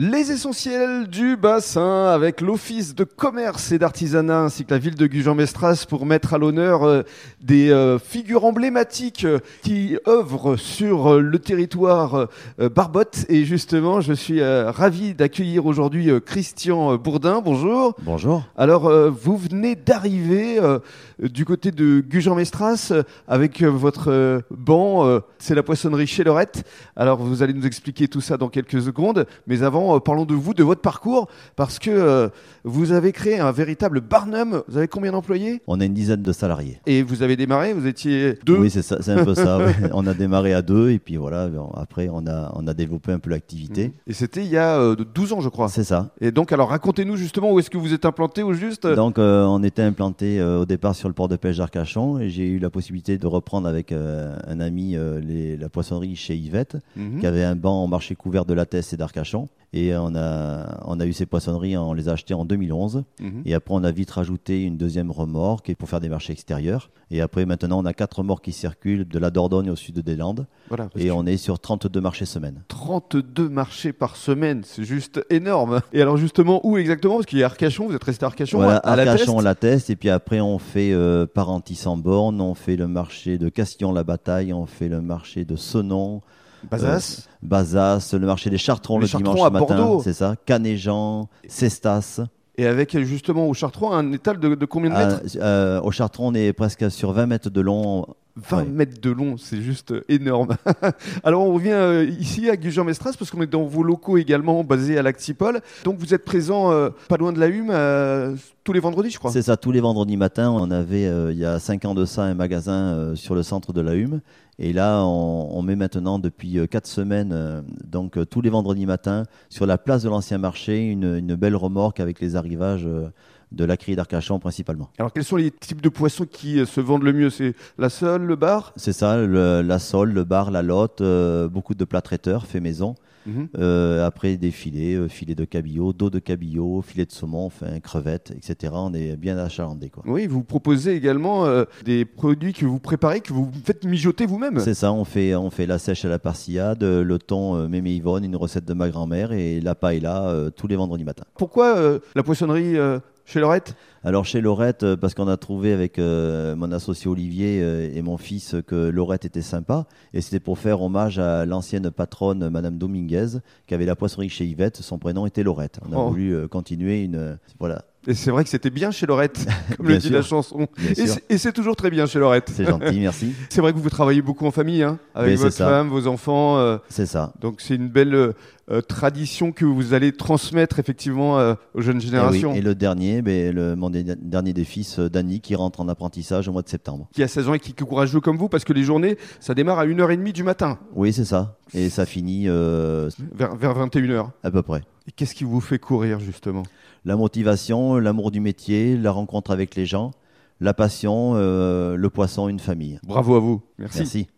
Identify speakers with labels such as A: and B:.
A: Les essentiels du bassin avec l'Office de commerce et d'artisanat ainsi que la ville de Gujan-Mestras pour mettre à l'honneur euh, des euh, figures emblématiques euh, qui œuvrent sur le territoire Barbotte. Et justement, je suis ravi d'accueillir aujourd'hui Christian Bourdin. Bonjour.
B: Bonjour.
A: Alors, vous venez d'arriver du côté de Gujan-Mestras avec votre banc. c'est la poissonnerie chez Lorette. Alors, vous allez nous expliquer tout ça dans quelques secondes. Mais avant, euh, parlons de vous, de votre parcours, parce que euh, vous avez créé un véritable Barnum. Vous avez combien d'employés?
B: On a une dizaine de salariés.
A: Et vous avez démarré, vous étiez deux.
B: Oui, c'est ça, c'est un peu ça. ouais. On a démarré à deux et puis voilà. bon, Après, on a on a développé un peu l'activité.
A: Et c'était il y a euh, 12 ans, je crois.
B: C'est ça.
A: Et donc, alors, racontez-nous justement où est-ce que vous êtes implanté au juste?
B: Donc, euh, on était implanté euh, au départ sur le port de pêche d'Arcachon et j'ai eu la possibilité de reprendre avec euh, un ami euh, les- la poissonnerie chez Yvette,
A: Mhm.
B: qui avait un banc au marché couvert de Lattès et d'Arcachon. Et on a, on a eu ces poissonneries, on les a achetées en 2011.
A: Mhm.
B: Et après, on a vite rajouté une deuxième remorque pour faire des marchés extérieurs. Et après, maintenant, on a quatre remorques qui circulent de la Dordogne au sud des Landes.
A: Voilà.
B: Et on est sur 32 marchés semaine.
A: 32 marchés par semaine, c'est juste énorme. Et alors justement, où exactement? Parce qu'il y a Arcachon, vous êtes resté à Arcachon
B: Voilà,
A: à
B: Arcachon, la Teste. Et puis après, on fait euh, Parentis en borne, on fait le marché de Castillon-la-Bataille, on fait le marché de Sonon,
A: Bazas.
B: Bazas, le marché des Chartrons
A: Les
B: le
A: Chartrons
B: dimanche matin. C'est ça. Canéjean, Cestas.
A: Et avec justement au Chartrons un étal de, de combien de mètres?
B: Euh, euh, au Chartron, on est presque sur 20 mètres de long.
A: 20
B: ouais.
A: mètres de long, c'est juste énorme. alors on revient euh, ici à Gujan-Mestras parce qu'on est dans vos locaux également basés à l'Actipol. Donc vous êtes présent euh, pas loin de la Hume euh, tous les vendredis, je crois.
B: C'est ça, tous les vendredis matins, on avait euh, il y a 5 ans de ça un magasin euh, sur le centre de la Hume. Et là, on, on met maintenant depuis 4 semaines, euh, donc euh, tous les vendredis matins, sur la place de l'ancien marché, une, une belle remorque avec les arrivages euh, de la criée d'Arcachon principalement.
A: Alors quels sont les types de poissons qui euh, se vendent le mieux? C'est la sole, le bar?
B: C'est ça, le- la sole, le bar, la lotte, euh, beaucoup de plats traiteurs faits maison.
A: Mhm.
B: Euh, après des filets, euh, filets de cabillaud, dos de cabillaud, filets de saumon, enfin crevettes, etc. On est bien achalandé quoi.
A: Oui, vous proposez également euh, des produits que vous préparez, que vous faites mijoter vous-même.
B: C'est ça, on fait, on fait la sèche à la persillade, euh, le thon mémé Yvonne, une recette de ma grand-mère et la paella euh, tous les vendredis matins.
A: Pourquoi la poissonnerie chez Lorette
B: Alors chez Laurette, euh, parce qu'on a trouvé avec euh, mon associé Olivier euh, et mon fils que Laurette était sympa et c'était pour faire hommage à l'ancienne patronne Madame Dominguez qui avait la poissonnerie chez Yvette, son prénom était Laurette. On a
A: Oh.
B: voulu euh, continuer une... euh, voilà,
A: Et c'est vrai que c'était bien chez Lorette, comme
B: Bien
A: le dit
B: sûr.
A: la chanson. Et c'est- toujours très bien chez Lorette.
B: C'est gentil, merci.
A: C'est vrai que vous travaillez beaucoup en famille, hein, avec
B: Mais
A: votre femme, vos enfants. euh,
B: C'est ça.
A: donc c'est une belle euh, euh, tradition que vous allez transmettre effectivement euh, aux jeunes
B: Et, oui.
A: générations.
B: Et le dernier, ben, le, mon dernier des fils, Dany, qui rentre en apprentissage au mois de septembre.
A: Qui a 16 ans et qui est courageux comme vous, parce que les journées, ça démarre à 1h30 du matin,
B: Oui, c'est ça. Et ça finit
A: vers, vers 21h.
B: à peu près.
A: Et qu'est-ce qui vous fait courir justement?
B: La motivation, l'amour du métier, la rencontre avec les gens, la passion, euh, le poisson, une famille.
A: Bravo à vous. Merci.
B: Merci.